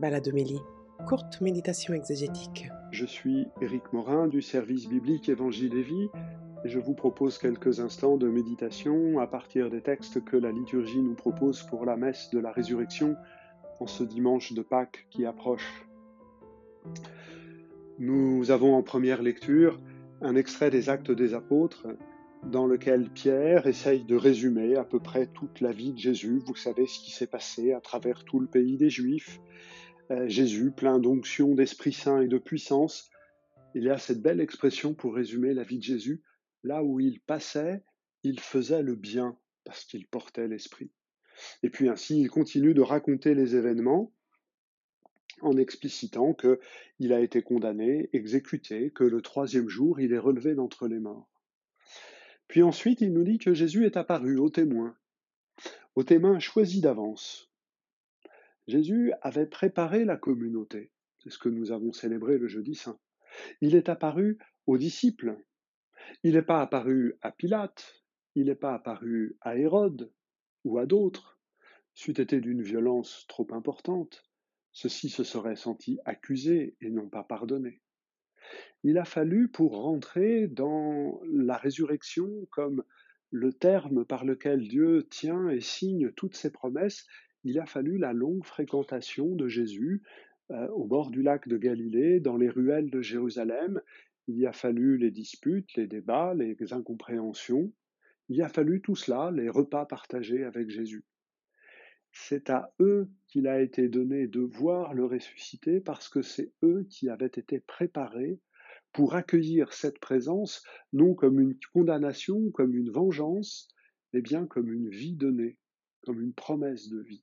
Baladomélie, courte méditation exégétique. Je suis Éric Morin du service biblique Évangile et Vie et je vous propose quelques instants de méditation à partir des textes que la liturgie nous propose pour la messe de la résurrection en ce dimanche de Pâques qui approche. Nous avons en première lecture un extrait des Actes des Apôtres dans lequel Pierre essaye de résumer à peu près toute la vie de Jésus. Vous savez ce qui s'est passé à travers tout le pays des Juifs. Euh, Jésus, plein d'onction, d'Esprit Saint et de puissance. Il y a cette belle expression pour résumer la vie de Jésus. Là où il passait, il faisait le bien parce qu'il portait l'Esprit. Et puis ainsi, il continue de raconter les événements en explicitant qu'il a été condamné, exécuté, que le troisième jour, il est relevé d'entre les morts. Puis ensuite, il nous dit que Jésus est apparu aux témoins, aux témoins choisis d'avance. Jésus avait préparé la communauté, c'est ce que nous avons célébré le jeudi saint. Il est apparu aux disciples. Il n'est pas apparu à Pilate, il n'est pas apparu à Hérode ou à d'autres. C'eût été d'une violence trop importante. Ceux-ci se seraient sentis accusés et non pas pardonnés il a fallu, pour rentrer dans la résurrection comme le terme par lequel Dieu tient et signe toutes ses promesses, il a fallu la longue fréquentation de Jésus euh, au bord du lac de Galilée, dans les ruelles de Jérusalem. Il a fallu les disputes, les débats, les incompréhensions. Il a fallu tout cela, les repas partagés avec Jésus. C'est à eux qu'il a été donné de voir le ressuscité parce que c'est eux qui avaient été préparés pour accueillir cette présence, non comme une condamnation, comme une vengeance, mais bien comme une vie donnée, comme une promesse de vie.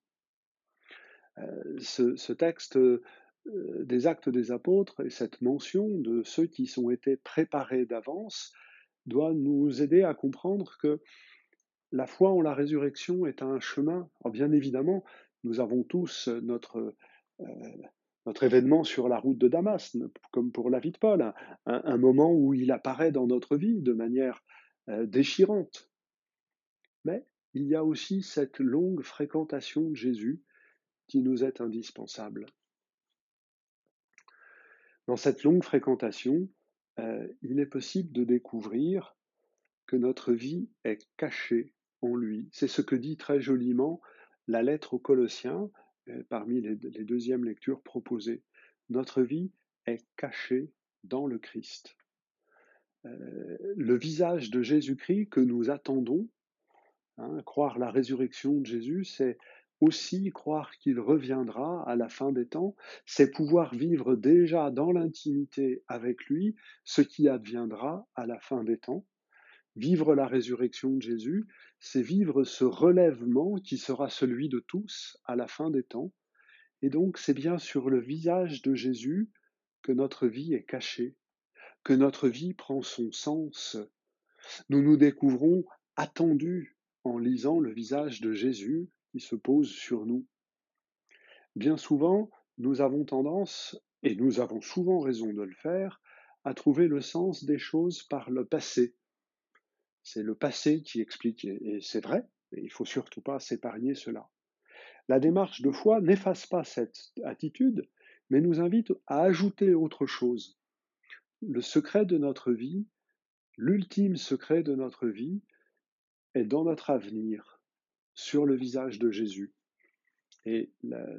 Euh, ce, texte euh, des actes des apôtres et cette mention de ceux qui sont été préparés d'avance doit nous aider à comprendre que la foi en la résurrection est un chemin. bien évidemment, nous avons tous notre euh, notre événement sur la route de Damas, comme pour la vie de Paul, un, moment où il apparaît dans notre vie de manière déchirante. Mais il y a aussi cette longue fréquentation de Jésus qui nous est indispensable. Dans cette longue fréquentation, euh, il est possible de découvrir que notre vie est cachée en lui. C'est ce que dit très joliment la lettre aux Colossiens, euh, parmi les, deuxièmes lectures proposées. Notre vie est cachée dans le Christ. Euh, le visage de Jésus-Christ que nous attendons, hein, croire la résurrection de Jésus, c'est aussi croire qu'il reviendra à la fin des temps, c'est pouvoir vivre déjà dans l'intimité avec lui ce qui adviendra à la fin des temps. Vivre la résurrection de Jésus, c'est vivre ce relèvement qui sera celui de tous à la fin des temps. Et donc c'est bien sur le visage de Jésus que notre vie est cachée, que notre vie prend son sens. Nous nous découvrons attendus en lisant le visage de Jésus se pose sur nous. Bien souvent, nous avons tendance, et nous avons souvent raison de le faire, à trouver le sens des choses par le passé, c'est le passé qui explique, et c'est vrai, et il faut surtout pas s'épargner cela. La démarche de foi n'efface pas cette attitude, mais nous invite à ajouter autre chose. Le secret de notre vie, l'ultime secret de notre vie, est dans notre avenir, sur le visage de Jésus. Et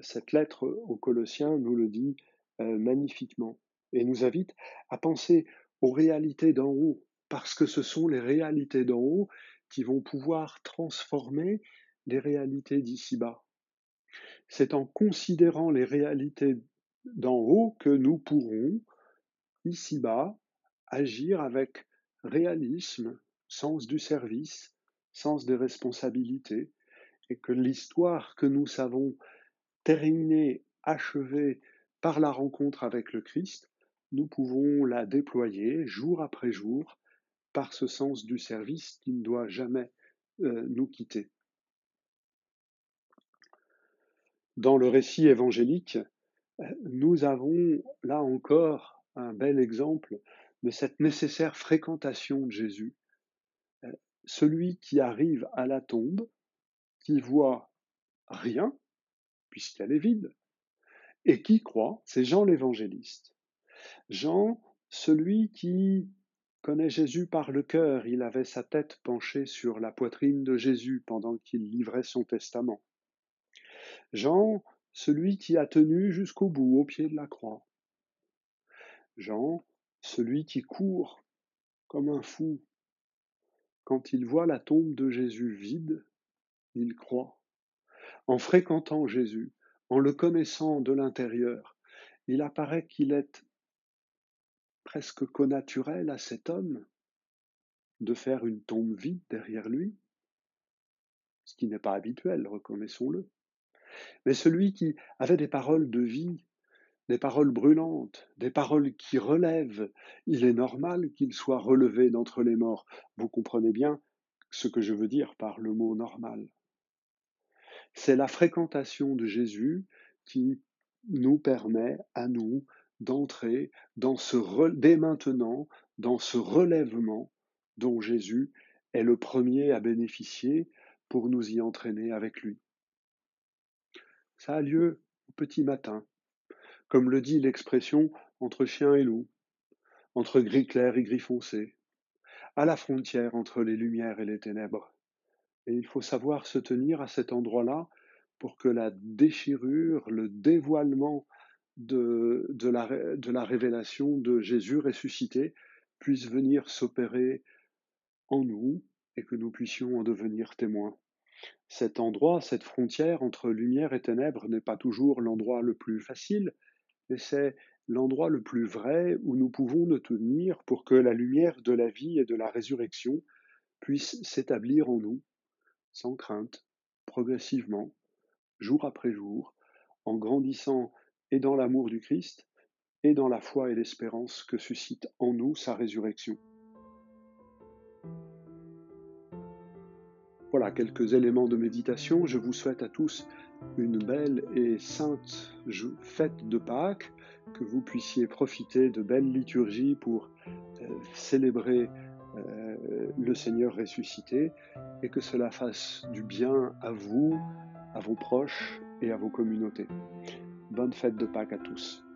cette lettre aux Colossiens nous le dit euh, magnifiquement et nous invite à penser aux réalités d'en haut, parce que ce sont les réalités d'en haut qui vont pouvoir transformer les réalités d'ici-bas. C'est en considérant les réalités d'en haut que nous pourrons, ici-bas, agir avec réalisme, sens du service, sens des responsabilités, et que l'histoire que nous savons terminer, achever par la rencontre avec le Christ, nous pouvons la déployer jour après jour par ce sens du service qui ne doit jamais euh, nous quitter. Dans le récit évangélique, euh, nous avons là encore un bel exemple de cette nécessaire fréquentation de Jésus. Euh, celui qui arrive à la tombe, voit rien, puisqu'elle est vide, Et qui croit C'est Jean l'évangéliste. Jean, celui qui connaît Jésus par le cœur, il avait sa tête penchée sur la poitrine de Jésus pendant qu'il livrait son testament. Jean, celui qui a tenu jusqu'au bout au pied de la croix. Jean, celui qui court comme un fou. Quand il voit la tombe de Jésus vide, il croit. En fréquentant Jésus, en le connaissant de l'intérieur, il apparaît qu'il est presque connaturel à cet homme de faire une tombe vide derrière lui, ce qui n'est pas habituel, reconnaissons-le. Mais celui qui avait des paroles de vie, des paroles brûlantes, des paroles qui relèvent, il est normal qu'il soit relevé d'entre les morts. Vous comprenez bien ce que je veux dire par le mot normal. C'est la fréquentation de Jésus qui nous permet à nous d'entrer dès maintenant dans ce relèvement dont Jésus est le premier à bénéficier pour nous y entraîner avec lui. Ça a lieu au petit matin, comme le dit l'expression entre chien et loup, entre gris clair et gris foncé, à la frontière entre les lumières et les ténèbres. Et il faut savoir se tenir à cet endroit-là pour que la déchirure, le dévoilement de, la révélation de Jésus ressuscité puisse venir s'opérer en nous et que nous puissions en devenir témoins. Cet endroit, cette frontière entre lumière et ténèbres n'est pas toujours l'endroit le plus facile, mais c'est l'endroit le plus vrai où nous pouvons nous tenir pour que la lumière de la vie et de la résurrection puisse s'établir en nous, sans crainte, progressivement, jour après jour, en grandissant et dans l'amour du Christ, et dans la foi et l'espérance que suscite en nous sa résurrection. Voilà quelques éléments de méditation. Je vous souhaite à tous une belle et sainte fête de Pâques, que vous puissiez profiter de belles liturgies pour euh, célébrer le Seigneur ressuscité et que cela fasse du bien à vous, à vos proches et à vos communautés. Bonne fête de Pâques à tous.